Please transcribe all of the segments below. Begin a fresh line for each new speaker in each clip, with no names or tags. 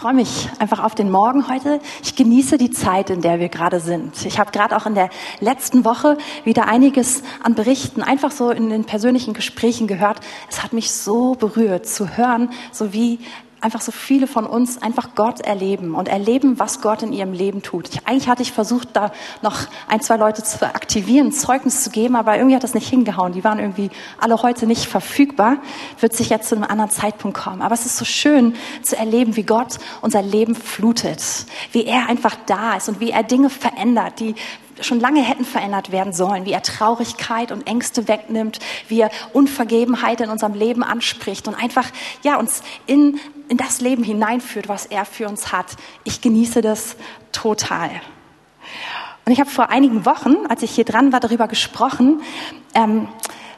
freue mich einfach auf den Morgen heute. Ich genieße die Zeit, in der wir gerade sind. Ich habe gerade auch in der letzten Woche wieder einiges an Berichten, einfach so in den persönlichen Gesprächen gehört. Es hat mich so berührt zu hören, so wie einfach so viele von uns einfach Gott erleben und erleben, was Gott in ihrem Leben tut. Ich, eigentlich hatte ich versucht, da noch ein, zwei Leute zu aktivieren, Zeugnis zu geben, aber irgendwie hat das nicht hingehauen. Die waren irgendwie alle heute nicht verfügbar. Wird sich jetzt zu einem anderen Zeitpunkt kommen. Aber es ist so schön zu erleben, wie Gott unser Leben flutet, wie er einfach da ist und wie er Dinge verändert, die schon lange hätten verändert werden sollen, wie er Traurigkeit und Ängste wegnimmt, wie er Unvergebenheit in unserem Leben anspricht und einfach, ja, uns in, in das Leben hineinführt, was er für uns hat. Ich genieße das total. Und ich habe vor einigen Wochen, als ich hier dran war, darüber gesprochen, ähm,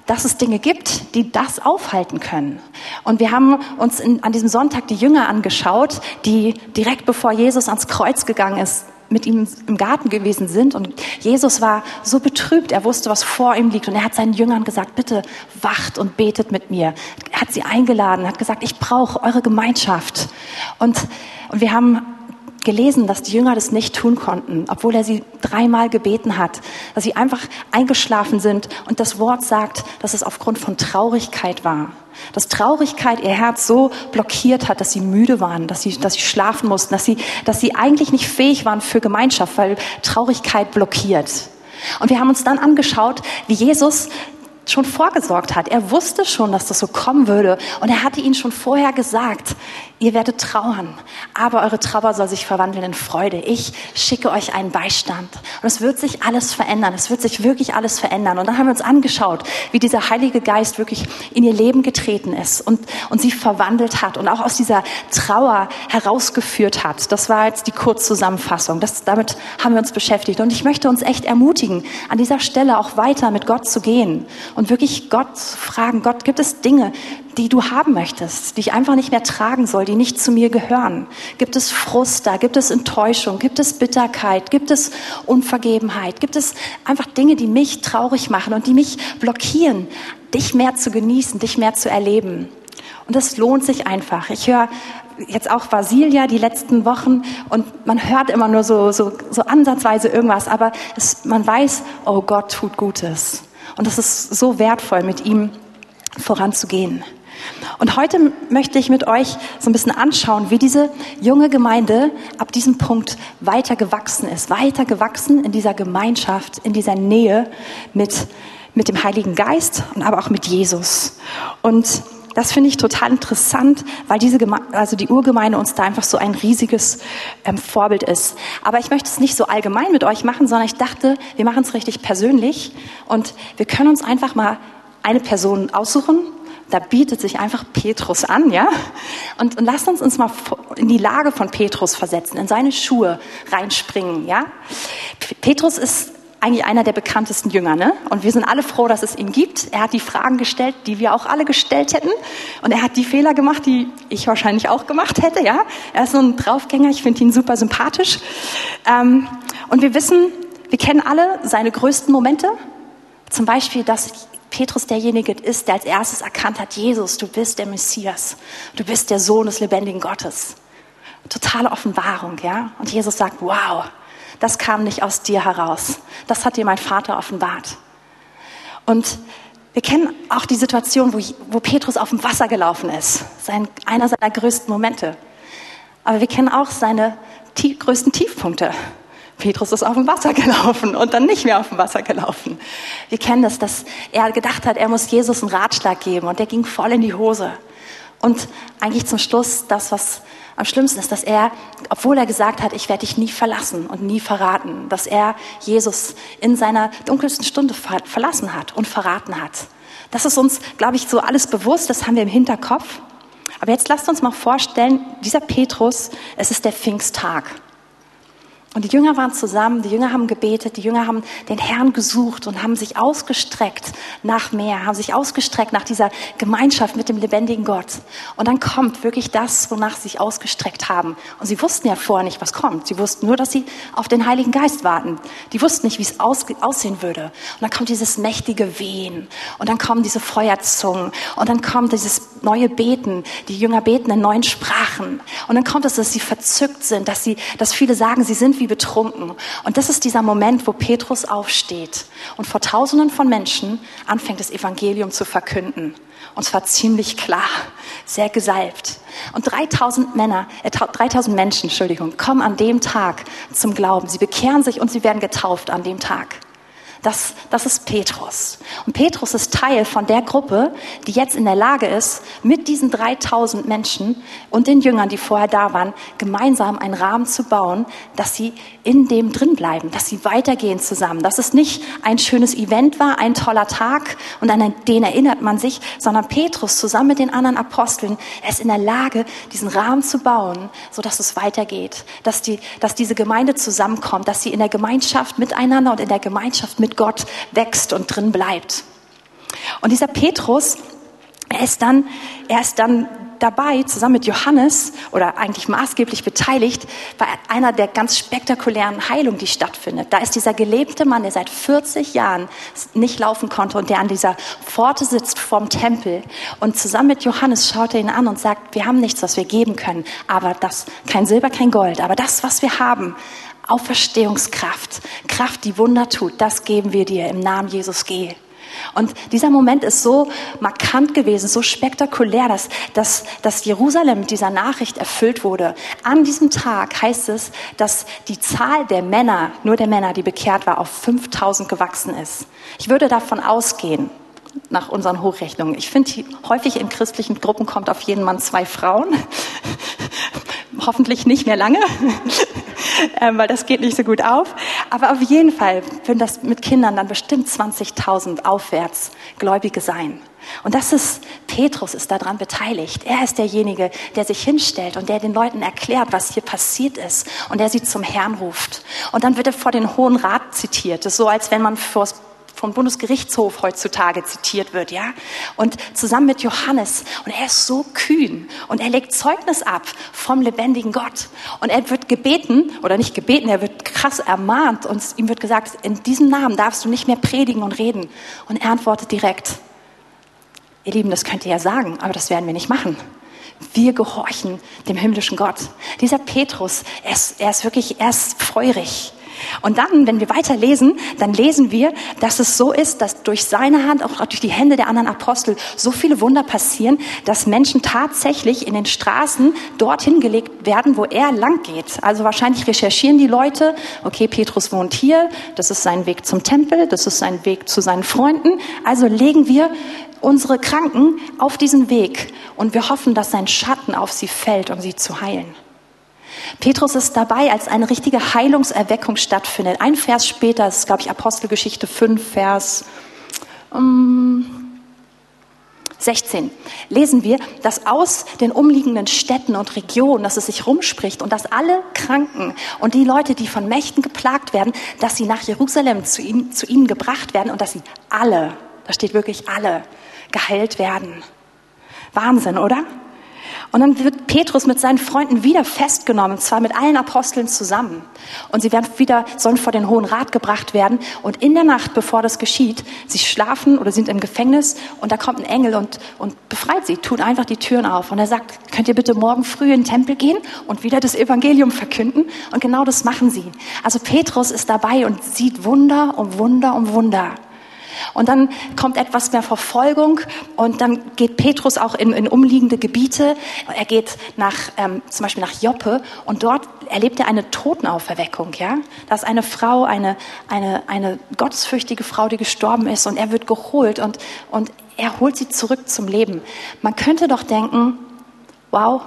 dass es Dinge gibt, die das aufhalten können. Und wir haben uns in, an diesem Sonntag die Jünger angeschaut, die direkt bevor Jesus ans Kreuz gegangen ist, mit ihm im Garten gewesen sind. Und Jesus war so betrübt, er wusste, was vor ihm liegt. Und er hat seinen Jüngern gesagt, bitte wacht und betet mit mir. Er hat sie eingeladen, hat gesagt, ich brauche eure Gemeinschaft. Und, und wir haben gelesen, dass die Jünger das nicht tun konnten, obwohl er sie dreimal gebeten hat, dass sie einfach eingeschlafen sind und das Wort sagt, dass es aufgrund von Traurigkeit war. Dass Traurigkeit ihr Herz so blockiert hat, dass sie müde waren, dass sie, dass sie schlafen mussten, dass sie, dass sie eigentlich nicht fähig waren für Gemeinschaft, weil Traurigkeit blockiert. Und wir haben uns dann angeschaut, wie Jesus schon vorgesorgt hat. Er wusste schon, dass das so kommen würde. Und er hatte ihnen schon vorher gesagt, ihr werdet trauern, aber eure Trauer soll sich verwandeln in Freude. Ich schicke euch einen Beistand. Und es wird sich alles verändern. Es wird sich wirklich alles verändern. Und dann haben wir uns angeschaut, wie dieser Heilige Geist wirklich in ihr Leben getreten ist und, und sie verwandelt hat und auch aus dieser Trauer herausgeführt hat. Das war jetzt die Kurzzusammenfassung. Das, damit haben wir uns beschäftigt. Und ich möchte uns echt ermutigen, an dieser Stelle auch weiter mit Gott zu gehen und wirklich Gott zu fragen, Gott, gibt es Dinge, die du haben möchtest, die ich einfach nicht mehr tragen soll, die nicht zu mir gehören? Gibt es Frust da? Gibt es Enttäuschung? Gibt es Bitterkeit? Gibt es Unvergebenheit? Gibt es einfach Dinge, die mich traurig machen und die mich blockieren, dich mehr zu genießen, dich mehr zu erleben? Und das lohnt sich einfach. Ich höre jetzt auch Basilia die letzten Wochen und man hört immer nur so, so, so ansatzweise irgendwas, aber es, man weiß, oh Gott tut Gutes. Und es ist so wertvoll, mit ihm voranzugehen. Und heute möchte ich mit euch so ein bisschen anschauen, wie diese junge Gemeinde ab diesem Punkt weiter gewachsen ist, weiter gewachsen in dieser Gemeinschaft, in dieser Nähe mit, mit dem Heiligen Geist und aber auch mit Jesus. Und das finde ich total interessant, weil diese Geme also die Urgemeinde uns da einfach so ein riesiges ähm, Vorbild ist. Aber ich möchte es nicht so allgemein mit euch machen, sondern ich dachte, wir machen es richtig persönlich und wir können uns einfach mal eine Person aussuchen. Da bietet sich einfach Petrus an, ja? Und, und lasst uns uns mal in die Lage von Petrus versetzen, in seine Schuhe reinspringen, ja? Petrus ist eigentlich einer der bekanntesten Jünger, ne? Und wir sind alle froh, dass es ihn gibt. Er hat die Fragen gestellt, die wir auch alle gestellt hätten. Und er hat die Fehler gemacht, die ich wahrscheinlich auch gemacht hätte, ja? Er ist so ein Draufgänger. Ich finde ihn super sympathisch. Ähm, und wir wissen, wir kennen alle seine größten Momente. Zum Beispiel, dass Petrus derjenige ist, der als erstes erkannt hat, Jesus, du bist der Messias. Du bist der Sohn des lebendigen Gottes. Totale Offenbarung, ja? Und Jesus sagt, wow, das kam nicht aus dir heraus. Das hat dir mein Vater offenbart. Und wir kennen auch die Situation, wo, wo Petrus auf dem Wasser gelaufen ist. Sein, einer seiner größten Momente. Aber wir kennen auch seine tie größten Tiefpunkte. Petrus ist auf dem Wasser gelaufen und dann nicht mehr auf dem Wasser gelaufen. Wir kennen das, dass er gedacht hat, er muss Jesus einen Ratschlag geben und der ging voll in die Hose. Und eigentlich zum Schluss das, was am schlimmsten ist, dass er, obwohl er gesagt hat, ich werde dich nie verlassen und nie verraten, dass er Jesus in seiner dunkelsten Stunde verlassen hat und verraten hat. Das ist uns, glaube ich, so alles bewusst, das haben wir im Hinterkopf. Aber jetzt lasst uns mal vorstellen, dieser Petrus, es ist der Pfingsttag. Und die Jünger waren zusammen, die Jünger haben gebetet, die Jünger haben den Herrn gesucht und haben sich ausgestreckt nach mehr, haben sich ausgestreckt nach dieser Gemeinschaft mit dem lebendigen Gott. Und dann kommt wirklich das, wonach sie sich ausgestreckt haben. Und sie wussten ja vorher nicht, was kommt. Sie wussten nur, dass sie auf den Heiligen Geist warten. Die wussten nicht, wie es aussehen würde. Und dann kommt dieses mächtige Wehen. Und dann kommen diese Feuerzungen. Und dann kommt dieses neue Beten. Die Jünger beten in neuen Sprachen. Und dann kommt es, dass sie verzückt sind, dass sie, dass viele sagen, sie sind wie betrunken. Und das ist dieser Moment, wo Petrus aufsteht und vor Tausenden von Menschen anfängt, das Evangelium zu verkünden. Und zwar ziemlich klar, sehr gesalbt. Und 3000 Männer, äh, 3000 Menschen, Entschuldigung, kommen an dem Tag zum Glauben. Sie bekehren sich und sie werden getauft an dem Tag. Das, das ist Petrus. Und Petrus ist Teil von der Gruppe, die jetzt in der Lage ist, mit diesen 3000 Menschen und den Jüngern, die vorher da waren, gemeinsam einen Rahmen zu bauen, dass sie in dem drin bleiben, dass sie weitergehen zusammen. Dass es nicht ein schönes Event war, ein toller Tag und an den erinnert man sich, sondern Petrus zusammen mit den anderen Aposteln, ist in der Lage, diesen Rahmen zu bauen, so dass es weitergeht, dass die, dass diese Gemeinde zusammenkommt, dass sie in der Gemeinschaft miteinander und in der Gemeinschaft mit Gott wächst und drin bleibt. Und dieser Petrus, er ist dann, er ist dann dabei, zusammen mit Johannes oder eigentlich maßgeblich beteiligt bei einer der ganz spektakulären Heilungen, die stattfindet. Da ist dieser gelebte Mann, der seit 40 Jahren nicht laufen konnte und der an dieser Pforte sitzt vorm Tempel. Und zusammen mit Johannes schaut er ihn an und sagt, wir haben nichts, was wir geben können, aber das, kein Silber, kein Gold, aber das, was wir haben, Auferstehungskraft, Kraft, die Wunder tut, das geben wir dir im Namen Jesus, geh. Und dieser Moment ist so markant gewesen, so spektakulär, dass, dass, dass Jerusalem mit dieser Nachricht erfüllt wurde. An diesem Tag heißt es, dass die Zahl der Männer, nur der Männer, die bekehrt war, auf 5000 gewachsen ist. Ich würde davon ausgehen, nach unseren Hochrechnungen. Ich finde, häufig in christlichen Gruppen kommt auf jeden Mann zwei Frauen. Hoffentlich nicht mehr lange. ähm, weil das geht nicht so gut auf. Aber auf jeden Fall würden das mit Kindern dann bestimmt 20.000 aufwärts Gläubige sein. Und das ist, Petrus ist daran beteiligt. Er ist derjenige, der sich hinstellt und der den Leuten erklärt, was hier passiert ist und der sie zum Herrn ruft. Und dann wird er vor den Hohen Rat zitiert. Das ist so, als wenn man vors vom Bundesgerichtshof heutzutage zitiert wird, ja. Und zusammen mit Johannes. Und er ist so kühn. Und er legt Zeugnis ab vom lebendigen Gott. Und er wird gebeten, oder nicht gebeten, er wird krass ermahnt. Und ihm wird gesagt, in diesem Namen darfst du nicht mehr predigen und reden. Und er antwortet direkt, ihr Lieben, das könnt ihr ja sagen, aber das werden wir nicht machen. Wir gehorchen dem himmlischen Gott. Dieser Petrus, er ist, er ist wirklich, er ist feurig. Und dann, wenn wir weiter lesen, dann lesen wir, dass es so ist, dass durch seine Hand, auch durch die Hände der anderen Apostel, so viele Wunder passieren, dass Menschen tatsächlich in den Straßen dorthin gelegt werden, wo er lang geht. Also wahrscheinlich recherchieren die Leute, okay, Petrus wohnt hier, das ist sein Weg zum Tempel, das ist sein Weg zu seinen Freunden. Also legen wir unsere Kranken auf diesen Weg und wir hoffen, dass sein Schatten auf sie fällt, um sie zu heilen. Petrus ist dabei, als eine richtige Heilungserweckung stattfindet. Ein Vers später, das ist, glaube ich, Apostelgeschichte 5, Vers um, 16, lesen wir, dass aus den umliegenden Städten und Regionen, dass es sich rumspricht und dass alle Kranken und die Leute, die von Mächten geplagt werden, dass sie nach Jerusalem zu ihnen, zu ihnen gebracht werden und dass sie alle, da steht wirklich alle, geheilt werden. Wahnsinn, oder? Und dann wird Petrus mit seinen Freunden wieder festgenommen, zwar mit allen Aposteln zusammen. Und sie werden wieder, sollen vor den Hohen Rat gebracht werden. Und in der Nacht, bevor das geschieht, sie schlafen oder sind im Gefängnis und da kommt ein Engel und, und befreit sie, tut einfach die Türen auf. Und er sagt, könnt ihr bitte morgen früh in den Tempel gehen und wieder das Evangelium verkünden? Und genau das machen sie. Also Petrus ist dabei und sieht Wunder um Wunder um Wunder. Und dann kommt etwas mehr Verfolgung und dann geht Petrus auch in, in umliegende Gebiete. Er geht nach, ähm, zum Beispiel nach Joppe und dort erlebt er eine Totenauferweckung. Ja? Da ist eine Frau, eine, eine, eine gottesfürchtige Frau, die gestorben ist und er wird geholt und, und er holt sie zurück zum Leben. Man könnte doch denken, wow,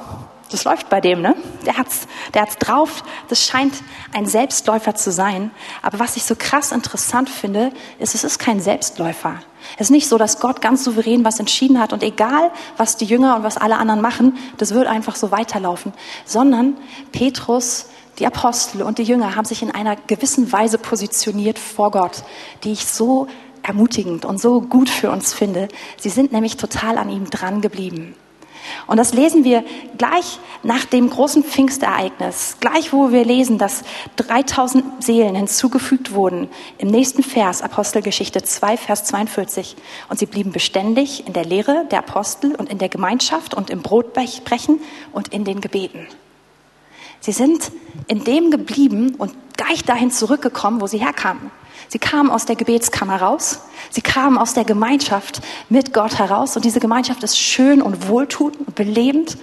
das läuft bei dem, ne? Der hat's, der hat's drauf. Das scheint ein Selbstläufer zu sein. Aber was ich so krass interessant finde, ist, es ist kein Selbstläufer. Es ist nicht so, dass Gott ganz souverän was entschieden hat und egal, was die Jünger und was alle anderen machen, das wird einfach so weiterlaufen. Sondern Petrus die Apostel und die Jünger haben sich in einer gewissen Weise positioniert vor Gott, die ich so ermutigend und so gut für uns finde. Sie sind nämlich total an ihm dran geblieben. Und das lesen wir gleich nach dem großen Pfingstereignis, gleich wo wir lesen, dass 3000 Seelen hinzugefügt wurden. Im nächsten Vers, Apostelgeschichte 2, Vers 42. Und sie blieben beständig in der Lehre der Apostel und in der Gemeinschaft und im Brotbrechen und in den Gebeten. Sie sind in dem geblieben und gleich dahin zurückgekommen, wo sie herkamen. Sie kamen aus der Gebetskammer raus. Sie kamen aus der Gemeinschaft mit Gott heraus. Und diese Gemeinschaft ist schön und wohltuend und belebend.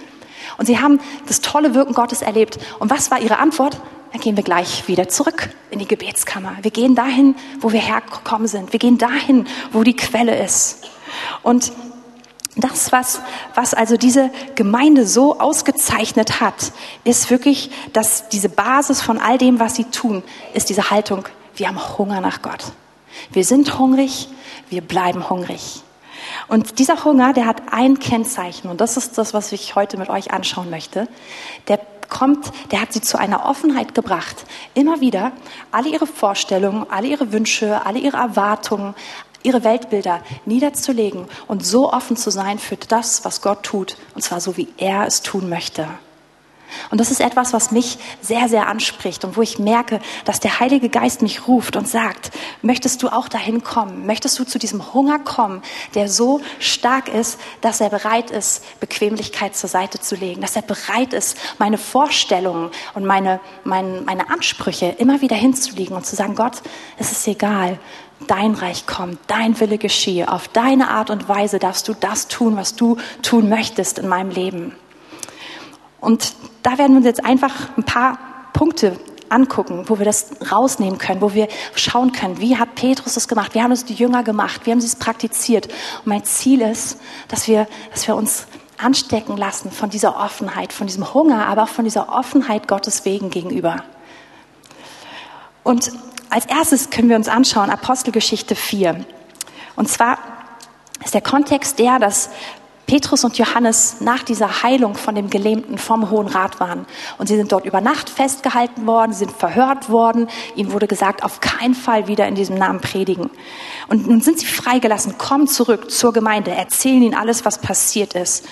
Und sie haben das tolle Wirken Gottes erlebt. Und was war ihre Antwort? Dann gehen wir gleich wieder zurück in die Gebetskammer. Wir gehen dahin, wo wir hergekommen sind. Wir gehen dahin, wo die Quelle ist. Und das, was, was also diese Gemeinde so ausgezeichnet hat, ist wirklich, dass diese Basis von all dem, was sie tun, ist diese Haltung, wir haben Hunger nach Gott. Wir sind hungrig, wir bleiben hungrig. Und dieser Hunger, der hat ein Kennzeichen und das ist das, was ich heute mit euch anschauen möchte. Der kommt, der hat sie zu einer Offenheit gebracht, immer wieder alle ihre Vorstellungen, alle ihre Wünsche, alle ihre Erwartungen, ihre Weltbilder niederzulegen und so offen zu sein für das, was Gott tut, und zwar so, wie er es tun möchte. Und das ist etwas, was mich sehr, sehr anspricht und wo ich merke, dass der Heilige Geist mich ruft und sagt, möchtest du auch dahin kommen? Möchtest du zu diesem Hunger kommen, der so stark ist, dass er bereit ist, Bequemlichkeit zur Seite zu legen, dass er bereit ist, meine Vorstellungen und meine, meine, meine Ansprüche immer wieder hinzulegen und zu sagen, Gott, es ist egal, dein Reich kommt, dein Wille geschehe. Auf deine Art und Weise darfst du das tun, was du tun möchtest in meinem Leben. Und da werden wir uns jetzt einfach ein paar Punkte angucken, wo wir das rausnehmen können, wo wir schauen können, wie hat Petrus das gemacht, wie haben es die Jünger gemacht, wie haben sie es praktiziert. Und mein Ziel ist, dass wir, dass wir uns anstecken lassen von dieser Offenheit, von diesem Hunger, aber auch von dieser Offenheit Gottes wegen gegenüber. Und als erstes können wir uns anschauen, Apostelgeschichte 4. Und zwar ist der Kontext der, dass Petrus und Johannes nach dieser Heilung von dem Gelähmten vom Hohen Rat waren. Und sie sind dort über Nacht festgehalten worden, sind verhört worden. Ihnen wurde gesagt, auf keinen Fall wieder in diesem Namen predigen. Und nun sind sie freigelassen, kommen zurück zur Gemeinde, erzählen ihnen alles, was passiert ist.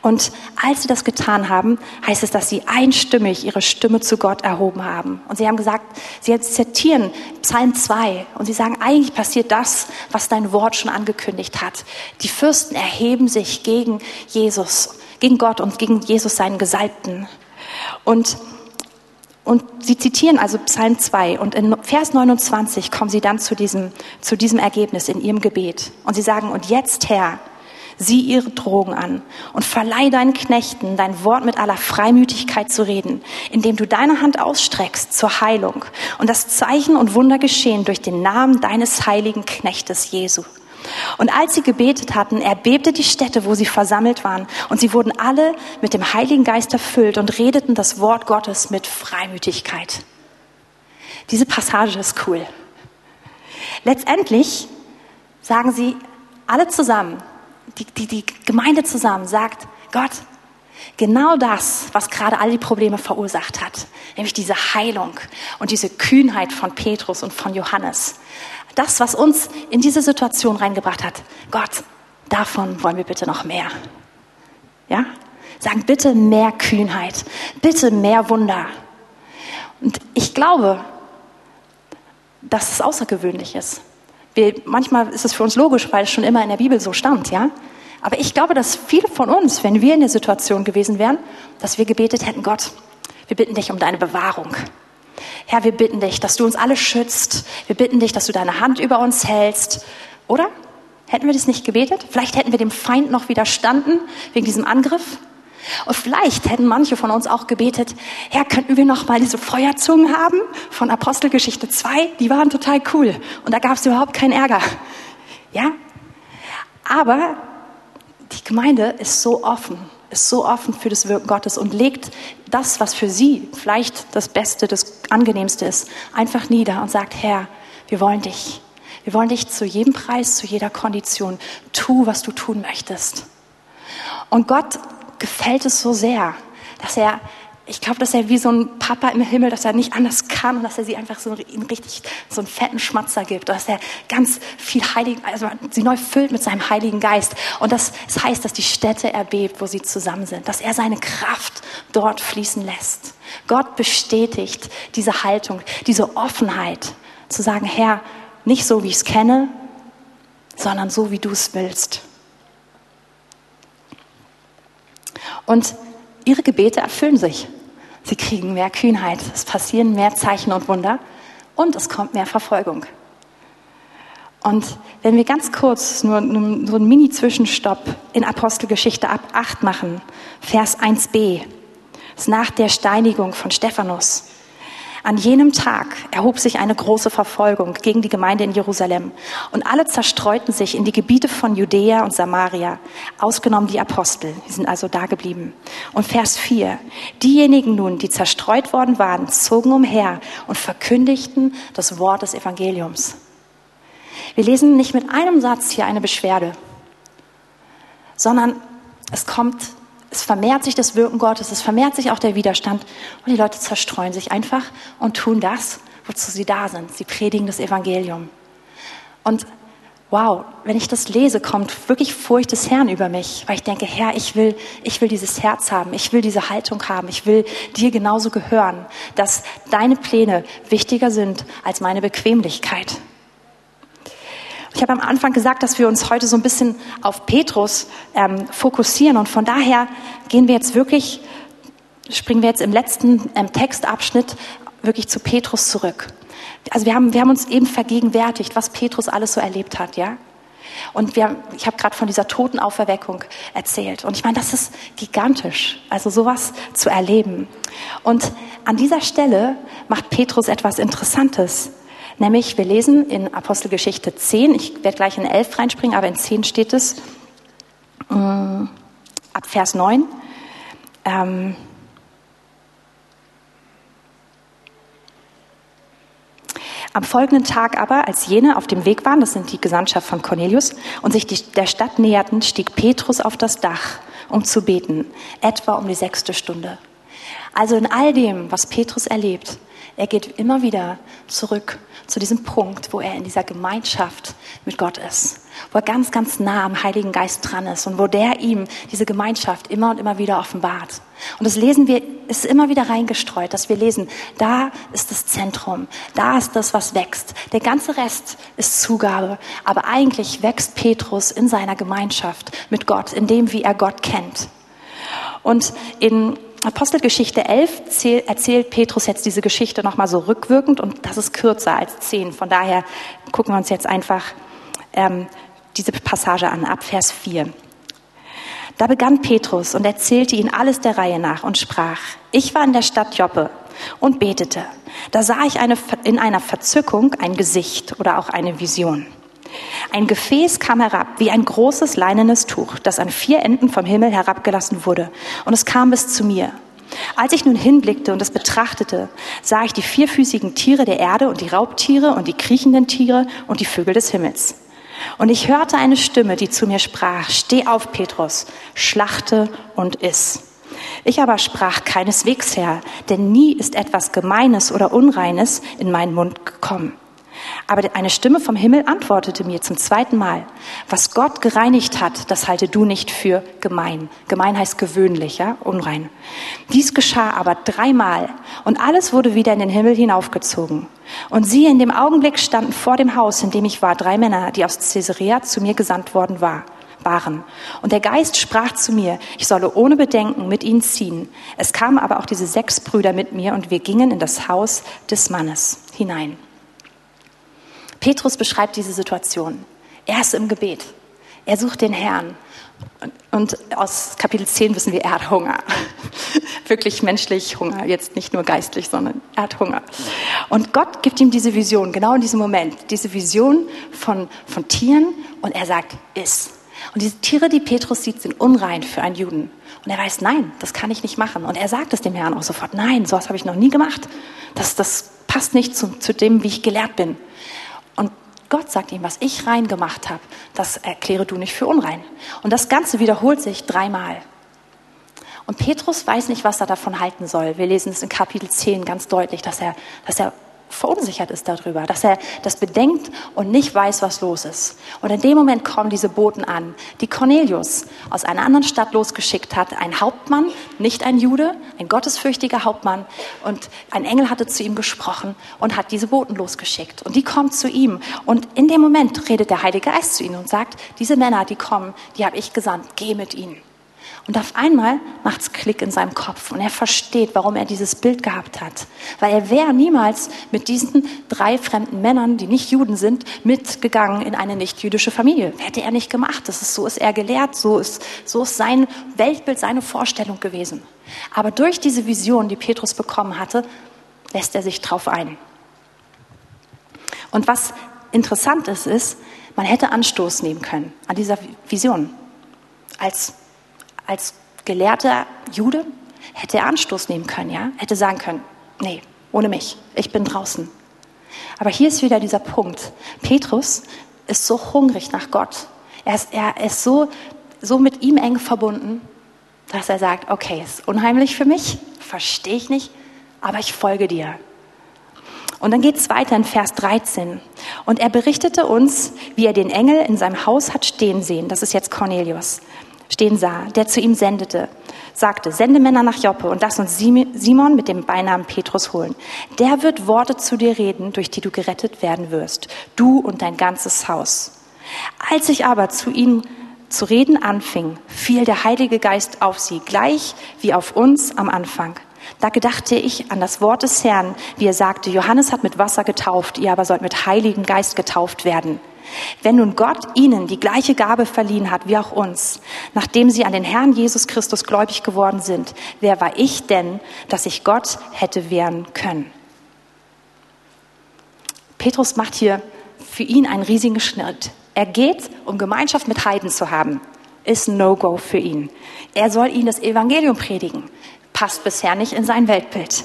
Und als sie das getan haben, heißt es, dass sie einstimmig ihre Stimme zu Gott erhoben haben. Und sie haben gesagt, sie zitieren Psalm 2 und sie sagen, eigentlich passiert das, was dein Wort schon angekündigt hat. Die Fürsten erheben sich gegen Jesus, gegen Gott und gegen Jesus, seinen Gesalbten. Und und sie zitieren also Psalm 2 und in Vers 29 kommen sie dann zu diesem, zu diesem Ergebnis in ihrem Gebet. Und sie sagen, und jetzt Herr, sieh ihre Drogen an und verleih deinen Knechten dein Wort mit aller Freimütigkeit zu reden, indem du deine Hand ausstreckst zur Heilung und das Zeichen und Wunder geschehen durch den Namen deines heiligen Knechtes Jesu. Und als sie gebetet hatten, erbebte die Stätte, wo sie versammelt waren, und sie wurden alle mit dem Heiligen Geist erfüllt und redeten das Wort Gottes mit Freimütigkeit. Diese Passage ist cool. Letztendlich sagen sie alle zusammen, die, die, die Gemeinde zusammen sagt, Gott, genau das, was gerade all die Probleme verursacht hat, nämlich diese Heilung und diese Kühnheit von Petrus und von Johannes, das, was uns in diese Situation reingebracht hat, Gott, davon wollen wir bitte noch mehr. Ja? Sagen bitte mehr Kühnheit, bitte mehr Wunder. Und ich glaube, dass es außergewöhnlich ist. Wir, manchmal ist es für uns logisch, weil es schon immer in der Bibel so stand, ja. Aber ich glaube, dass viele von uns, wenn wir in der Situation gewesen wären, dass wir gebetet hätten, Gott, wir bitten dich um deine Bewahrung. Herr, wir bitten dich, dass du uns alle schützt. Wir bitten dich, dass du deine Hand über uns hältst. Oder? Hätten wir das nicht gebetet? Vielleicht hätten wir dem Feind noch widerstanden wegen diesem Angriff. Und vielleicht hätten manche von uns auch gebetet, Herr, könnten wir noch mal diese Feuerzungen haben von Apostelgeschichte 2? Die waren total cool und da gab es überhaupt keinen Ärger. Ja? Aber die Gemeinde ist so offen, ist so offen für das Wirken Gottes und legt das, was für sie vielleicht das Beste, das Angenehmste ist, einfach nieder und sagt, Herr, wir wollen dich. Wir wollen dich zu jedem Preis, zu jeder Kondition. Tu, was du tun möchtest. Und Gott gefällt es so sehr, dass er ich glaube, dass er wie so ein Papa im Himmel, dass er nicht anders kann und dass er sie einfach so einen richtig so einen fetten Schmatzer gibt, dass er ganz viel Heiligen, also sie neu füllt mit seinem Heiligen Geist. Und das, das heißt, dass die Städte erbebt, wo sie zusammen sind, dass er seine Kraft dort fließen lässt. Gott bestätigt diese Haltung, diese Offenheit, zu sagen, Herr, nicht so, wie ich es kenne, sondern so, wie du es willst. Und ihre Gebete erfüllen sich. Sie kriegen mehr Kühnheit, es passieren mehr Zeichen und Wunder und es kommt mehr Verfolgung. Und wenn wir ganz kurz nur so einen Mini-Zwischenstopp in Apostelgeschichte ab 8 machen, Vers 1b, das ist nach der Steinigung von Stephanus. An jenem Tag erhob sich eine große Verfolgung gegen die Gemeinde in Jerusalem und alle zerstreuten sich in die Gebiete von Judäa und Samaria, ausgenommen die Apostel, die sind also da geblieben. Und Vers 4, diejenigen nun, die zerstreut worden waren, zogen umher und verkündigten das Wort des Evangeliums. Wir lesen nicht mit einem Satz hier eine Beschwerde, sondern es kommt es vermehrt sich das Wirken Gottes, es vermehrt sich auch der Widerstand und die Leute zerstreuen sich einfach und tun das, wozu sie da sind. Sie predigen das Evangelium. Und wow, wenn ich das lese, kommt wirklich Furcht des Herrn über mich, weil ich denke, Herr, ich will, ich will dieses Herz haben, ich will diese Haltung haben, ich will dir genauso gehören, dass deine Pläne wichtiger sind als meine Bequemlichkeit. Ich habe am Anfang gesagt, dass wir uns heute so ein bisschen auf Petrus ähm, fokussieren und von daher gehen wir jetzt wirklich, springen wir jetzt im letzten ähm, Textabschnitt wirklich zu Petrus zurück. Also wir haben, wir haben uns eben vergegenwärtigt, was Petrus alles so erlebt hat, ja. Und wir, ich habe gerade von dieser Totenauferweckung erzählt. Und ich meine, das ist gigantisch, also sowas zu erleben. Und an dieser Stelle macht Petrus etwas Interessantes. Nämlich, wir lesen in Apostelgeschichte 10, ich werde gleich in 11 reinspringen, aber in 10 steht es, äh, ab Vers 9. Ähm, Am folgenden Tag aber, als jene auf dem Weg waren, das sind die Gesandtschaft von Cornelius, und sich die, der Stadt näherten, stieg Petrus auf das Dach, um zu beten, etwa um die sechste Stunde. Also in all dem, was Petrus erlebt, er geht immer wieder zurück zu diesem Punkt, wo er in dieser Gemeinschaft mit Gott ist, wo er ganz, ganz nah am Heiligen Geist dran ist und wo der ihm diese Gemeinschaft immer und immer wieder offenbart. Und das lesen wir, ist immer wieder reingestreut, dass wir lesen, da ist das Zentrum, da ist das, was wächst. Der ganze Rest ist Zugabe, aber eigentlich wächst Petrus in seiner Gemeinschaft mit Gott, in dem, wie er Gott kennt. Und in Apostelgeschichte 11 erzählt Petrus jetzt diese Geschichte nochmal so rückwirkend und das ist kürzer als 10. Von daher gucken wir uns jetzt einfach ähm, diese Passage an, ab Vers 4. Da begann Petrus und erzählte ihnen alles der Reihe nach und sprach, ich war in der Stadt Joppe und betete. Da sah ich eine, in einer Verzückung ein Gesicht oder auch eine Vision. Ein Gefäß kam herab wie ein großes leinenes Tuch, das an vier Enden vom Himmel herabgelassen wurde, und es kam bis zu mir. Als ich nun hinblickte und es betrachtete, sah ich die vierfüßigen Tiere der Erde und die Raubtiere und die kriechenden Tiere und die Vögel des Himmels. Und ich hörte eine Stimme, die zu mir sprach, Steh auf, Petrus, schlachte und iss. Ich aber sprach keineswegs, Herr, denn nie ist etwas Gemeines oder Unreines in meinen Mund gekommen. Aber eine Stimme vom Himmel antwortete mir zum zweiten Mal, was Gott gereinigt hat, das halte du nicht für gemein. Gemein heißt gewöhnlich, ja, unrein. Dies geschah aber dreimal und alles wurde wieder in den Himmel hinaufgezogen. Und siehe, in dem Augenblick standen vor dem Haus, in dem ich war, drei Männer, die aus Caesarea zu mir gesandt worden war waren. Und der Geist sprach zu mir, ich solle ohne Bedenken mit ihnen ziehen. Es kamen aber auch diese sechs Brüder mit mir und wir gingen in das Haus des Mannes hinein. Petrus beschreibt diese Situation. Er ist im Gebet. Er sucht den Herrn. Und aus Kapitel 10 wissen wir, er hat Hunger. Wirklich menschlich Hunger, jetzt nicht nur geistlich, sondern er hat Hunger. Und Gott gibt ihm diese Vision, genau in diesem Moment, diese Vision von, von Tieren und er sagt, iss. Und diese Tiere, die Petrus sieht, sind unrein für einen Juden. Und er weiß, nein, das kann ich nicht machen. Und er sagt es dem Herrn auch sofort, nein, sowas habe ich noch nie gemacht. Das, das passt nicht zu, zu dem, wie ich gelehrt bin. Gott sagt ihm, was ich rein gemacht habe, das erkläre du nicht für unrein. Und das Ganze wiederholt sich dreimal. Und Petrus weiß nicht, was er davon halten soll. Wir lesen es in Kapitel 10 ganz deutlich, dass er, dass er verunsichert ist darüber, dass er das bedenkt und nicht weiß, was los ist. Und in dem Moment kommen diese Boten an, die Cornelius aus einer anderen Stadt losgeschickt hat. Ein Hauptmann, nicht ein Jude, ein gottesfürchtiger Hauptmann. Und ein Engel hatte zu ihm gesprochen und hat diese Boten losgeschickt. Und die kommen zu ihm. Und in dem Moment redet der Heilige Geist zu ihnen und sagt, diese Männer, die kommen, die habe ich gesandt, geh mit ihnen. Und auf einmal macht's Klick in seinem Kopf und er versteht, warum er dieses Bild gehabt hat. Weil er wäre niemals mit diesen drei fremden Männern, die nicht Juden sind, mitgegangen in eine nicht-jüdische Familie. Hätte er nicht gemacht. Das ist, so ist er gelehrt, so ist, so ist sein Weltbild, seine Vorstellung gewesen. Aber durch diese Vision, die Petrus bekommen hatte, lässt er sich drauf ein. Und was interessant ist, ist, man hätte Anstoß nehmen können an dieser Vision als als gelehrter Jude hätte er Anstoß nehmen können, ja? Hätte sagen können, nee, ohne mich, ich bin draußen. Aber hier ist wieder dieser Punkt. Petrus ist so hungrig nach Gott. Er ist, er ist so, so mit ihm eng verbunden, dass er sagt, okay, ist unheimlich für mich, verstehe ich nicht, aber ich folge dir. Und dann geht es weiter in Vers 13. Und er berichtete uns, wie er den Engel in seinem Haus hat stehen sehen. Das ist jetzt Cornelius stehen sah, der zu ihm sendete, sagte, sende Männer nach Joppe und lass uns Simon mit dem Beinamen Petrus holen. Der wird Worte zu dir reden, durch die du gerettet werden wirst, du und dein ganzes Haus. Als ich aber zu ihnen zu reden anfing, fiel der Heilige Geist auf sie, gleich wie auf uns am Anfang. Da gedachte ich an das Wort des Herrn, wie er sagte, Johannes hat mit Wasser getauft, ihr aber sollt mit Heiligen Geist getauft werden. Wenn nun Gott ihnen die gleiche Gabe verliehen hat wie auch uns, nachdem sie an den Herrn Jesus Christus gläubig geworden sind, wer war ich denn, dass ich Gott hätte wehren können? Petrus macht hier für ihn einen riesigen Schnitt. Er geht, um Gemeinschaft mit Heiden zu haben. Ist No-Go für ihn. Er soll ihnen das Evangelium predigen. Passt bisher nicht in sein Weltbild.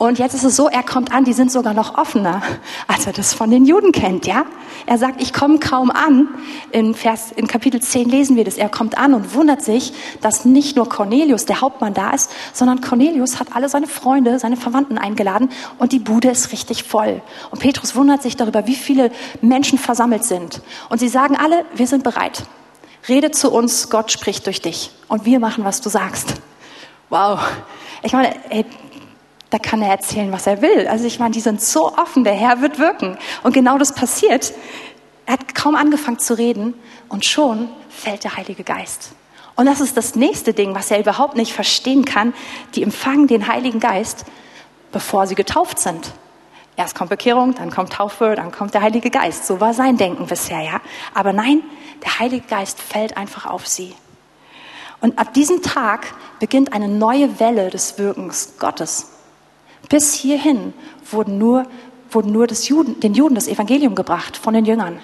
Und jetzt ist es so, er kommt an, die sind sogar noch offener, als er das von den Juden kennt, ja? Er sagt, ich komme kaum an. In Vers, in Kapitel 10 lesen wir das. Er kommt an und wundert sich, dass nicht nur Cornelius, der Hauptmann, da ist, sondern Cornelius hat alle seine Freunde, seine Verwandten eingeladen und die Bude ist richtig voll. Und Petrus wundert sich darüber, wie viele Menschen versammelt sind. Und sie sagen alle, wir sind bereit. Rede zu uns, Gott spricht durch dich. Und wir machen, was du sagst. Wow. Ich meine, ey, da kann er erzählen, was er will. Also ich meine, die sind so offen, der Herr wird wirken. Und genau das passiert. Er hat kaum angefangen zu reden und schon fällt der Heilige Geist. Und das ist das nächste Ding, was er überhaupt nicht verstehen kann. Die empfangen den Heiligen Geist, bevor sie getauft sind. Erst kommt Bekehrung, dann kommt Taufe, dann kommt der Heilige Geist. So war sein Denken bisher, ja. Aber nein, der Heilige Geist fällt einfach auf sie. Und ab diesem Tag beginnt eine neue Welle des Wirkens Gottes. Bis hierhin wurden nur, wurden nur Juden, den Juden das Evangelium gebracht von den Jüngern.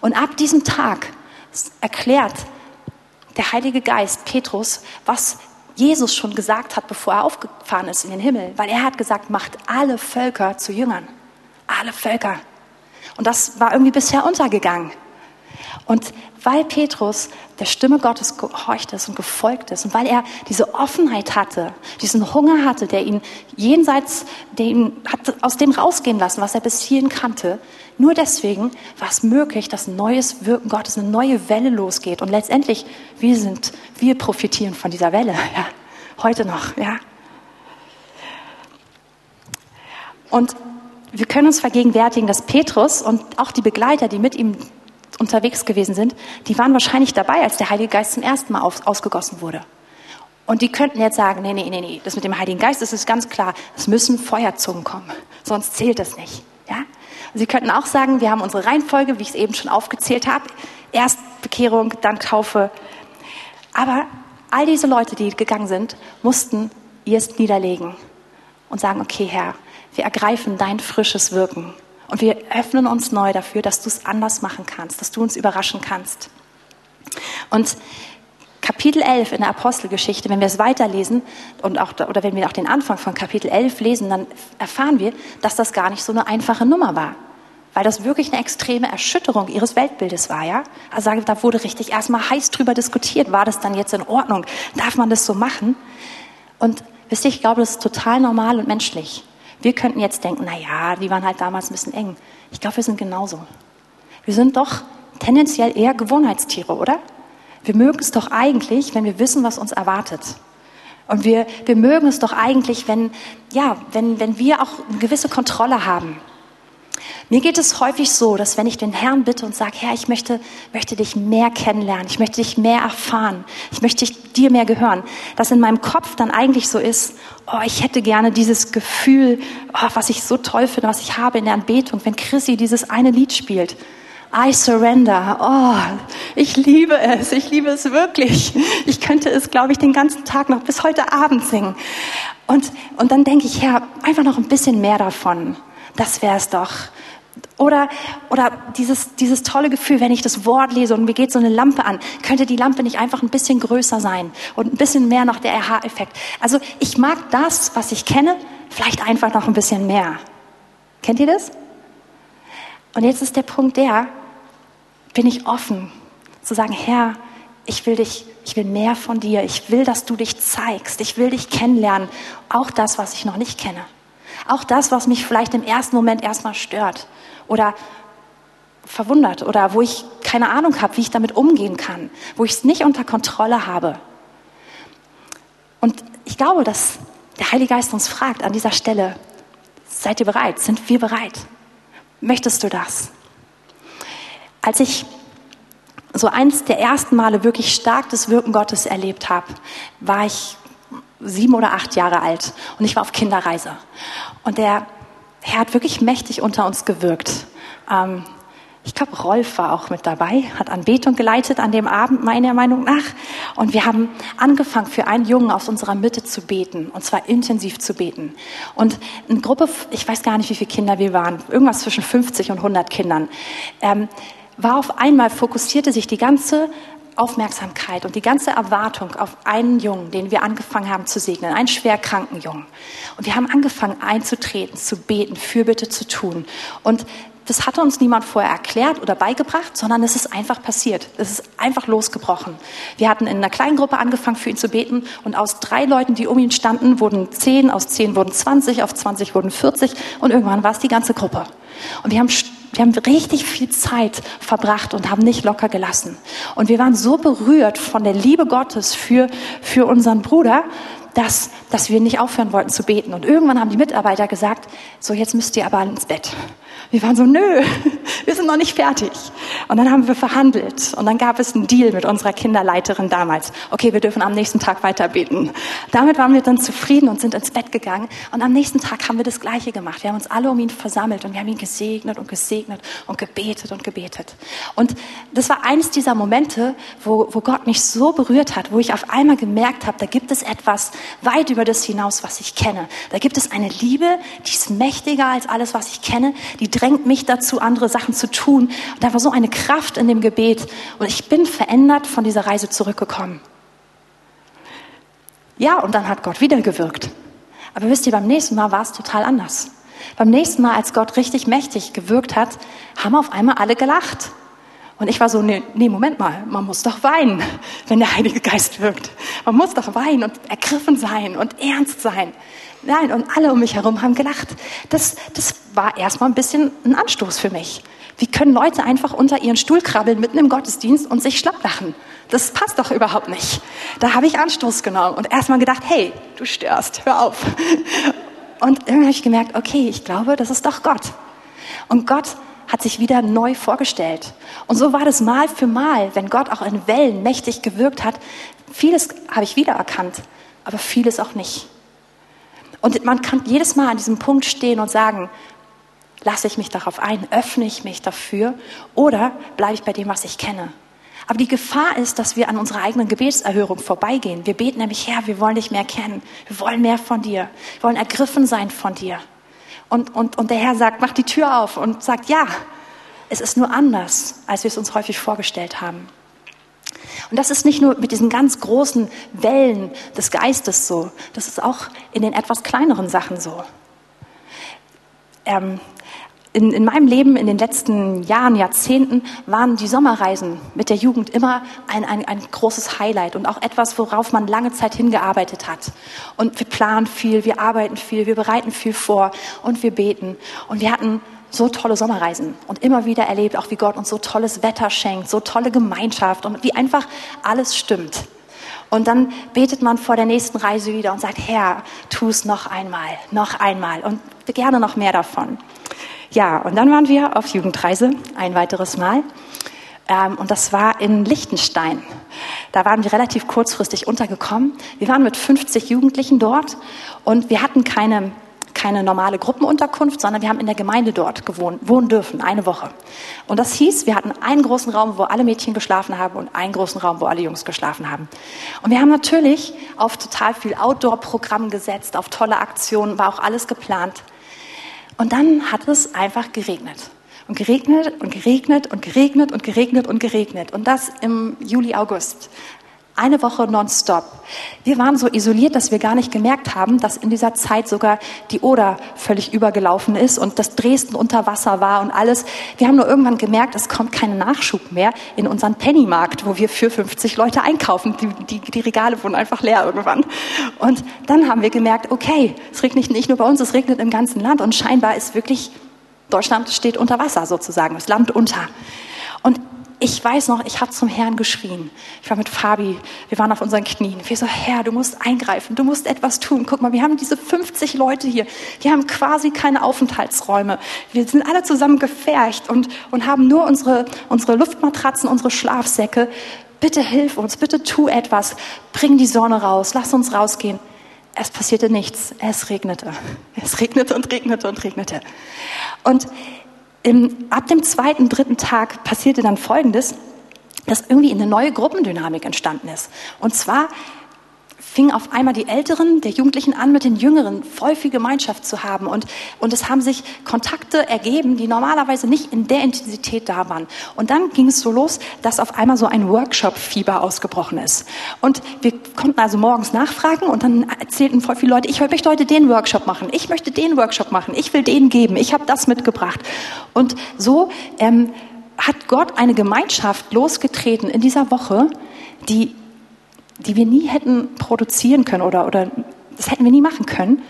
Und ab diesem Tag erklärt der Heilige Geist Petrus, was Jesus schon gesagt hat, bevor er aufgefahren ist in den Himmel. Weil er hat gesagt, macht alle Völker zu Jüngern. Alle Völker. Und das war irgendwie bisher untergegangen. Und weil Petrus der Stimme Gottes gehorcht ist und gefolgt ist und weil er diese Offenheit hatte, diesen Hunger hatte, der ihn jenseits, der ihn hat aus dem rausgehen lassen, was er bis hierhin kannte, nur deswegen war es möglich, dass ein neues Wirken Gottes, eine neue Welle losgeht. Und letztendlich, wir sind, wir profitieren von dieser Welle, ja, heute noch, ja. Und wir können uns vergegenwärtigen, dass Petrus und auch die Begleiter, die mit ihm unterwegs gewesen sind, die waren wahrscheinlich dabei, als der Heilige Geist zum ersten Mal auf, ausgegossen wurde. Und die könnten jetzt sagen, nee, nee, nee, nee, das mit dem Heiligen Geist, das ist ganz klar, es müssen Feuerzungen kommen, sonst zählt das nicht. Ja? Sie könnten auch sagen, wir haben unsere Reihenfolge, wie ich es eben schon aufgezählt habe, erst Bekehrung, dann Taufe. Aber all diese Leute, die gegangen sind, mussten erst niederlegen und sagen, okay Herr, wir ergreifen dein frisches Wirken. Und wir öffnen uns neu dafür, dass du es anders machen kannst, dass du uns überraschen kannst. Und Kapitel 11 in der Apostelgeschichte, wenn wir es weiterlesen und auch, oder wenn wir auch den Anfang von Kapitel 11 lesen, dann erfahren wir, dass das gar nicht so eine einfache Nummer war. weil das wirklich eine extreme Erschütterung ihres Weltbildes war, ja. Also da wurde richtig erstmal heiß drüber diskutiert, war das dann jetzt in Ordnung? Darf man das so machen? Und wisst ihr, ich glaube, das ist total normal und menschlich. Wir könnten jetzt denken, na ja, die waren halt damals ein bisschen eng. Ich glaube, wir sind genauso. Wir sind doch tendenziell eher Gewohnheitstiere, oder? Wir mögen es doch eigentlich, wenn wir wissen, was uns erwartet. Und wir, wir mögen es doch eigentlich, wenn, ja, wenn, wenn wir auch eine gewisse Kontrolle haben. Mir geht es häufig so, dass wenn ich den Herrn bitte und sage, Herr, ich möchte, möchte dich mehr kennenlernen, ich möchte dich mehr erfahren, ich möchte dir mehr gehören, dass in meinem Kopf dann eigentlich so ist, oh, ich hätte gerne dieses Gefühl, oh, was ich so toll finde, was ich habe in der Anbetung, wenn Chrissy dieses eine Lied spielt. I surrender. Oh, ich liebe es. Ich liebe es wirklich. Ich könnte es, glaube ich, den ganzen Tag noch bis heute Abend singen. Und, und dann denke ich, Herr, einfach noch ein bisschen mehr davon. Das wäre es doch. Oder, oder dieses, dieses tolle Gefühl, wenn ich das Wort lese und mir geht so eine Lampe an, könnte die Lampe nicht einfach ein bisschen größer sein und ein bisschen mehr noch der RH-Effekt. Also ich mag das, was ich kenne, vielleicht einfach noch ein bisschen mehr. Kennt ihr das? Und jetzt ist der Punkt der, bin ich offen zu sagen, Herr, ich will dich, ich will mehr von dir, ich will, dass du dich zeigst, ich will dich kennenlernen, auch das, was ich noch nicht kenne. Auch das, was mich vielleicht im ersten Moment erstmal stört oder verwundert oder wo ich keine Ahnung habe, wie ich damit umgehen kann, wo ich es nicht unter Kontrolle habe. Und ich glaube, dass der Heilige Geist uns fragt an dieser Stelle, seid ihr bereit? Sind wir bereit? Möchtest du das? Als ich so eins der ersten Male wirklich stark das Wirken Gottes erlebt habe, war ich sieben oder acht Jahre alt und ich war auf Kinderreise. Und der Herr hat wirklich mächtig unter uns gewirkt. Ähm, ich glaube, Rolf war auch mit dabei, hat Anbetung geleitet an dem Abend, meiner Meinung nach. Und wir haben angefangen, für einen Jungen aus unserer Mitte zu beten, und zwar intensiv zu beten. Und eine Gruppe, ich weiß gar nicht, wie viele Kinder wir waren, irgendwas zwischen 50 und 100 Kindern, ähm, war auf einmal, fokussierte sich die ganze Aufmerksamkeit und die ganze Erwartung auf einen Jungen, den wir angefangen haben zu segnen, einen schwerkranken Jungen. Und wir haben angefangen einzutreten, zu beten, Fürbitte zu tun. Und das hatte uns niemand vorher erklärt oder beigebracht, sondern es ist einfach passiert. Es ist einfach losgebrochen. Wir hatten in einer kleinen Gruppe angefangen, für ihn zu beten und aus drei Leuten, die um ihn standen, wurden zehn, aus zehn wurden zwanzig, auf zwanzig wurden vierzig und irgendwann war es die ganze Gruppe. Und wir haben wir haben richtig viel Zeit verbracht und haben nicht locker gelassen. Und wir waren so berührt von der Liebe Gottes für, für unseren Bruder, dass, dass wir nicht aufhören wollten zu beten. Und irgendwann haben die Mitarbeiter gesagt, so jetzt müsst ihr aber ins Bett. Wir waren so, nö, wir sind noch nicht fertig. Und dann haben wir verhandelt und dann gab es einen Deal mit unserer Kinderleiterin damals. Okay, wir dürfen am nächsten Tag weiter beten. Damit waren wir dann zufrieden und sind ins Bett gegangen. Und am nächsten Tag haben wir das Gleiche gemacht. Wir haben uns alle um ihn versammelt und wir haben ihn gesegnet und gesegnet und gebetet und gebetet. Und das war eines dieser Momente, wo, wo Gott mich so berührt hat, wo ich auf einmal gemerkt habe, da gibt es etwas weit über das hinaus, was ich kenne. Da gibt es eine Liebe, die ist mächtiger als alles, was ich kenne, die drängt mich dazu, andere Sachen zu tun. Und da war so eine Kraft in dem Gebet. Und ich bin verändert von dieser Reise zurückgekommen. Ja, und dann hat Gott wieder gewirkt. Aber wisst ihr, beim nächsten Mal war es total anders. Beim nächsten Mal, als Gott richtig mächtig gewirkt hat, haben auf einmal alle gelacht. Und ich war so, nee, nee, Moment mal, man muss doch weinen, wenn der Heilige Geist wirkt. Man muss doch weinen und ergriffen sein und ernst sein. Nein, und alle um mich herum haben gelacht. Das, das war erstmal ein bisschen ein Anstoß für mich. Wie können Leute einfach unter ihren Stuhl krabbeln mitten im Gottesdienst und sich schlapp lachen? Das passt doch überhaupt nicht. Da habe ich Anstoß genommen und erstmal gedacht, hey, du störst, hör auf. Und irgendwann habe ich gemerkt, okay, ich glaube, das ist doch Gott. Und Gott hat sich wieder neu vorgestellt. Und so war das Mal für Mal, wenn Gott auch in Wellen mächtig gewirkt hat. Vieles habe ich wiedererkannt, aber vieles auch nicht. Und man kann jedes Mal an diesem Punkt stehen und sagen, lasse ich mich darauf ein, öffne ich mich dafür oder bleibe ich bei dem, was ich kenne. Aber die Gefahr ist, dass wir an unserer eigenen Gebetserhörung vorbeigehen. Wir beten nämlich, Herr, wir wollen dich mehr kennen. Wir wollen mehr von dir. Wir wollen ergriffen sein von dir. Und, und, und der Herr sagt, mach die Tür auf und sagt, ja, es ist nur anders, als wir es uns häufig vorgestellt haben. Und das ist nicht nur mit diesen ganz großen Wellen des Geistes so, das ist auch in den etwas kleineren Sachen so. Ähm, in, in meinem Leben in den letzten Jahren, Jahrzehnten waren die Sommerreisen mit der Jugend immer ein, ein, ein großes Highlight und auch etwas, worauf man lange Zeit hingearbeitet hat. Und wir planen viel, wir arbeiten viel, wir bereiten viel vor und wir beten. Und wir hatten so tolle Sommerreisen und immer wieder erlebt, auch wie Gott uns so tolles Wetter schenkt, so tolle Gemeinschaft und wie einfach alles stimmt. Und dann betet man vor der nächsten Reise wieder und sagt, Herr, tu es noch einmal, noch einmal und gerne noch mehr davon. Ja, und dann waren wir auf Jugendreise ein weiteres Mal. Ähm, und das war in Liechtenstein. Da waren wir relativ kurzfristig untergekommen. Wir waren mit 50 Jugendlichen dort und wir hatten keine, keine normale Gruppenunterkunft, sondern wir haben in der Gemeinde dort gewohnt, wohnen dürfen, eine Woche. Und das hieß, wir hatten einen großen Raum, wo alle Mädchen geschlafen haben und einen großen Raum, wo alle Jungs geschlafen haben. Und wir haben natürlich auf total viel Outdoor-Programm gesetzt, auf tolle Aktionen, war auch alles geplant. Und dann hat es einfach geregnet. Und geregnet und geregnet und geregnet und geregnet und geregnet. Und das im Juli, August. Eine Woche nonstop. Wir waren so isoliert, dass wir gar nicht gemerkt haben, dass in dieser Zeit sogar die Oder völlig übergelaufen ist und dass Dresden unter Wasser war und alles. Wir haben nur irgendwann gemerkt, es kommt kein Nachschub mehr in unseren Pennymarkt, wo wir für 50 Leute einkaufen. Die, die, die Regale wurden einfach leer irgendwann. Und dann haben wir gemerkt, okay, es regnet nicht nur bei uns, es regnet im ganzen Land und scheinbar ist wirklich Deutschland steht unter Wasser sozusagen, das Land unter. Und ich weiß noch, ich habe zum Herrn geschrien. Ich war mit Fabi, wir waren auf unseren Knien. Wir so, Herr, du musst eingreifen, du musst etwas tun. Guck mal, wir haben diese 50 Leute hier, die haben quasi keine Aufenthaltsräume. Wir sind alle zusammen gefercht und, und haben nur unsere, unsere Luftmatratzen, unsere Schlafsäcke. Bitte hilf uns, bitte tu etwas. Bring die Sonne raus, lass uns rausgehen. Es passierte nichts, es regnete. Es regnete und regnete und regnete. Und im, ab dem zweiten, dritten Tag passierte dann Folgendes, dass irgendwie eine neue Gruppendynamik entstanden ist. Und zwar fingen auf einmal die Älteren der Jugendlichen an, mit den Jüngeren voll viel Gemeinschaft zu haben. Und, und es haben sich Kontakte ergeben, die normalerweise nicht in der Intensität da waren. Und dann ging es so los, dass auf einmal so ein Workshop-Fieber ausgebrochen ist. Und wir konnten also morgens nachfragen und dann erzählten voll viele Leute, ich möchte heute den Workshop machen, ich möchte den Workshop machen, ich will den geben, ich habe das mitgebracht. Und so ähm, hat Gott eine Gemeinschaft losgetreten in dieser Woche, die die wir nie hätten produzieren können oder, oder das hätten wir nie machen können.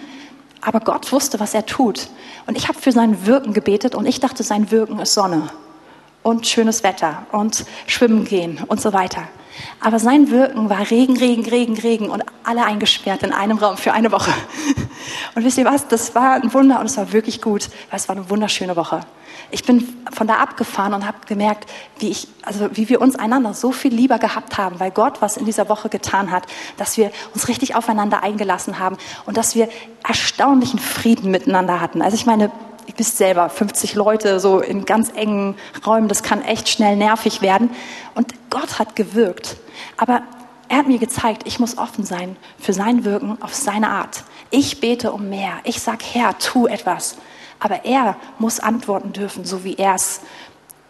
Aber Gott wusste, was er tut. Und ich habe für sein Wirken gebetet und ich dachte, sein Wirken ist Sonne und schönes Wetter und Schwimmen gehen und so weiter. Aber sein Wirken war Regen, Regen, Regen, Regen und alle eingesperrt in einem Raum für eine Woche. Und wisst ihr was? Das war ein Wunder und es war wirklich gut, weil es war eine wunderschöne Woche. Ich bin von da abgefahren und habe gemerkt, wie ich, also wie wir uns einander so viel lieber gehabt haben, weil Gott was in dieser Woche getan hat, dass wir uns richtig aufeinander eingelassen haben und dass wir erstaunlichen Frieden miteinander hatten. Also ich meine, ihr wisst selber, 50 Leute so in ganz engen Räumen, das kann echt schnell nervig werden. Und Gott hat gewirkt. Aber er hat mir gezeigt, ich muss offen sein für sein Wirken auf seine Art. Ich bete um mehr. Ich sag, Herr, tu etwas. Aber er muss antworten dürfen, so wie er es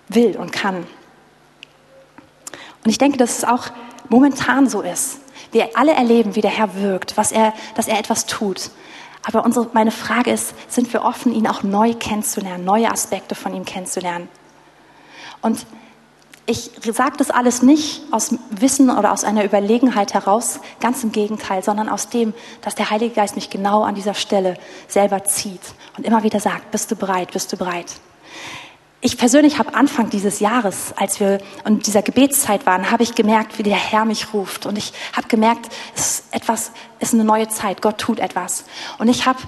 will und kann. Und ich denke, dass es auch momentan so ist. Wir alle erleben, wie der Herr wirkt, was er, dass er etwas tut. Aber unsere, meine Frage ist, sind wir offen, ihn auch neu kennenzulernen, neue Aspekte von ihm kennenzulernen? Und ich sage das alles nicht aus Wissen oder aus einer Überlegenheit heraus, ganz im Gegenteil, sondern aus dem, dass der Heilige Geist mich genau an dieser Stelle selber zieht und immer wieder sagt, bist du bereit, bist du bereit. Ich persönlich habe Anfang dieses Jahres, als wir in dieser Gebetszeit waren, habe ich gemerkt, wie der Herr mich ruft. Und ich habe gemerkt, es ist etwas, es ist eine neue Zeit. Gott tut etwas. Und ich habe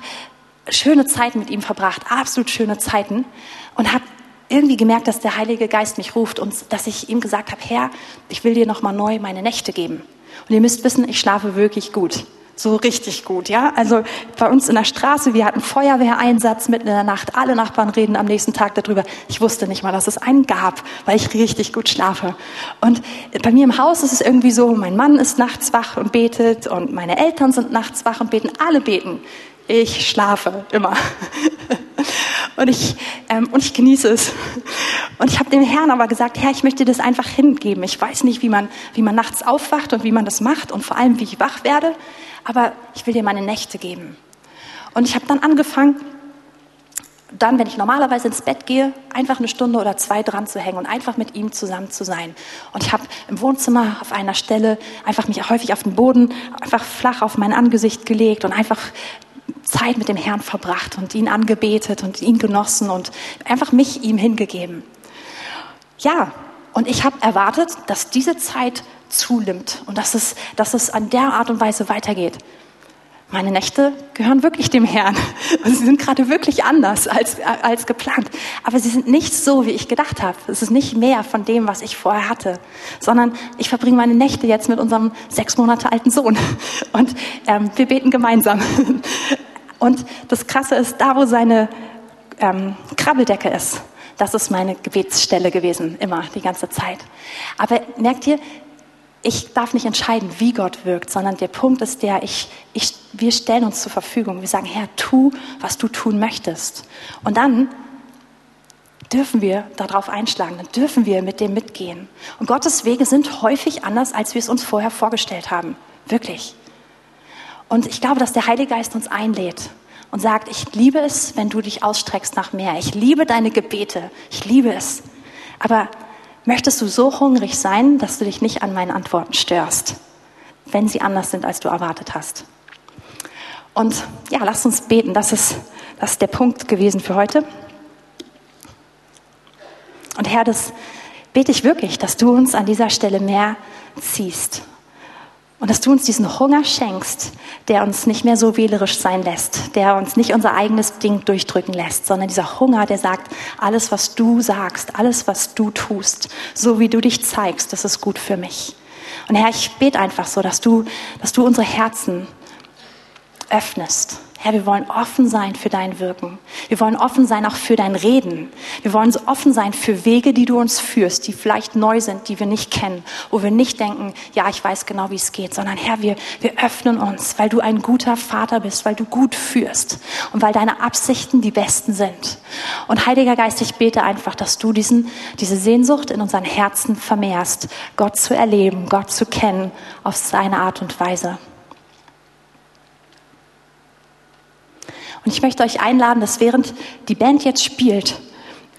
schöne Zeiten mit ihm verbracht, absolut schöne Zeiten. Und habe irgendwie gemerkt, dass der Heilige Geist mich ruft und dass ich ihm gesagt habe, Herr, ich will dir nochmal neu meine Nächte geben. Und ihr müsst wissen, ich schlafe wirklich gut. So richtig gut, ja. Also bei uns in der Straße, wir hatten Feuerwehreinsatz mitten in der Nacht. Alle Nachbarn reden am nächsten Tag darüber. Ich wusste nicht mal, dass es einen gab, weil ich richtig gut schlafe. Und bei mir im Haus ist es irgendwie so, mein Mann ist nachts wach und betet und meine Eltern sind nachts wach und beten. Alle beten. Ich schlafe immer. Und ich, ähm, und ich genieße es. Und ich habe dem Herrn aber gesagt, Herr, ich möchte das einfach hingeben. Ich weiß nicht, wie man, wie man nachts aufwacht und wie man das macht und vor allem, wie ich wach werde, aber ich will dir meine Nächte geben. Und ich habe dann angefangen, dann, wenn ich normalerweise ins Bett gehe, einfach eine Stunde oder zwei dran zu hängen und einfach mit ihm zusammen zu sein. Und ich habe im Wohnzimmer auf einer Stelle einfach mich häufig auf den Boden, einfach flach auf mein Angesicht gelegt und einfach Zeit mit dem Herrn verbracht und ihn angebetet und ihn genossen und einfach mich ihm hingegeben. Ja, und ich habe erwartet, dass diese Zeit zunimmt und dass es, dass es an der Art und Weise weitergeht. Meine Nächte gehören wirklich dem Herrn. Und sie sind gerade wirklich anders als, als geplant. Aber sie sind nicht so, wie ich gedacht habe. Es ist nicht mehr von dem, was ich vorher hatte. Sondern ich verbringe meine Nächte jetzt mit unserem sechs Monate alten Sohn. Und ähm, wir beten gemeinsam. Und das Krasse ist, da wo seine ähm, Krabbeldecke ist, das ist meine Gebetsstelle gewesen, immer, die ganze Zeit. Aber merkt ihr, ich darf nicht entscheiden, wie Gott wirkt, sondern der Punkt ist der, ich, ich, wir stellen uns zur Verfügung. Wir sagen, Herr, tu, was du tun möchtest. Und dann dürfen wir darauf einschlagen, dann dürfen wir mit dem mitgehen. Und Gottes Wege sind häufig anders, als wir es uns vorher vorgestellt haben. Wirklich. Und ich glaube, dass der Heilige Geist uns einlädt und sagt, ich liebe es, wenn du dich ausstreckst nach mehr. Ich liebe deine Gebete. Ich liebe es. Aber Möchtest du so hungrig sein, dass du dich nicht an meinen Antworten störst, wenn sie anders sind, als du erwartet hast? Und ja, lass uns beten. Das ist, das ist der Punkt gewesen für heute. Und Herr, das bete ich wirklich, dass du uns an dieser Stelle mehr ziehst und dass du uns diesen Hunger schenkst, der uns nicht mehr so wählerisch sein lässt, der uns nicht unser eigenes Ding durchdrücken lässt, sondern dieser Hunger, der sagt, alles, was du sagst, alles, was du tust, so wie du dich zeigst, das ist gut für mich. Und Herr, ich bete einfach so, dass du, dass du unsere Herzen öffnest Herr, wir wollen offen sein für dein Wirken. Wir wollen offen sein auch für dein Reden. Wir wollen offen sein für Wege, die du uns führst, die vielleicht neu sind, die wir nicht kennen, wo wir nicht denken, ja, ich weiß genau, wie es geht, sondern Herr, wir, wir öffnen uns, weil du ein guter Vater bist, weil du gut führst und weil deine Absichten die besten sind. Und Heiliger Geist, ich bete einfach, dass du diesen, diese Sehnsucht in unseren Herzen vermehrst, Gott zu erleben, Gott zu kennen auf seine Art und Weise. Und ich möchte euch einladen, dass während die Band jetzt spielt,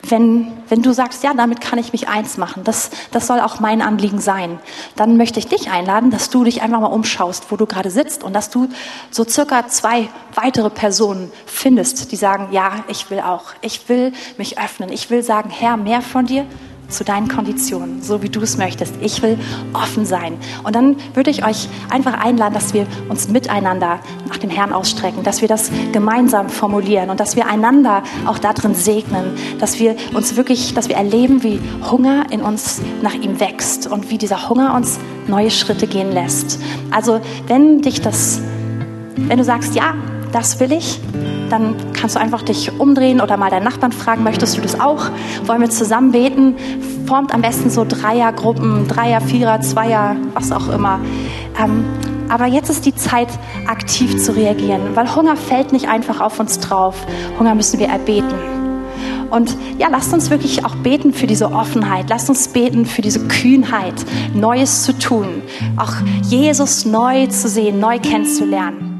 wenn, wenn du sagst, ja, damit kann ich mich eins machen, das, das soll auch mein Anliegen sein, dann möchte ich dich einladen, dass du dich einfach mal umschaust, wo du gerade sitzt und dass du so circa zwei weitere Personen findest, die sagen, ja, ich will auch, ich will mich öffnen, ich will sagen, Herr, mehr von dir, zu deinen Konditionen, so wie du es möchtest. Ich will offen sein. Und dann würde ich euch einfach einladen, dass wir uns miteinander nach dem Herrn ausstrecken, dass wir das gemeinsam formulieren und dass wir einander auch darin segnen, dass wir uns wirklich, dass wir erleben, wie Hunger in uns nach ihm wächst und wie dieser Hunger uns neue Schritte gehen lässt. Also, wenn dich das, wenn du sagst, ja, das will ich, dann kannst du einfach dich umdrehen oder mal deinen Nachbarn fragen, möchtest du das auch? Wollen wir zusammen beten? Formt am besten so Dreiergruppen, Dreier, Vierer, Zweier, was auch immer. Ähm, aber jetzt ist die Zeit, aktiv zu reagieren, weil Hunger fällt nicht einfach auf uns drauf. Hunger müssen wir erbeten. Und ja, lasst uns wirklich auch beten für diese Offenheit. Lasst uns beten für diese Kühnheit, Neues zu tun. Auch Jesus neu zu sehen, neu kennenzulernen.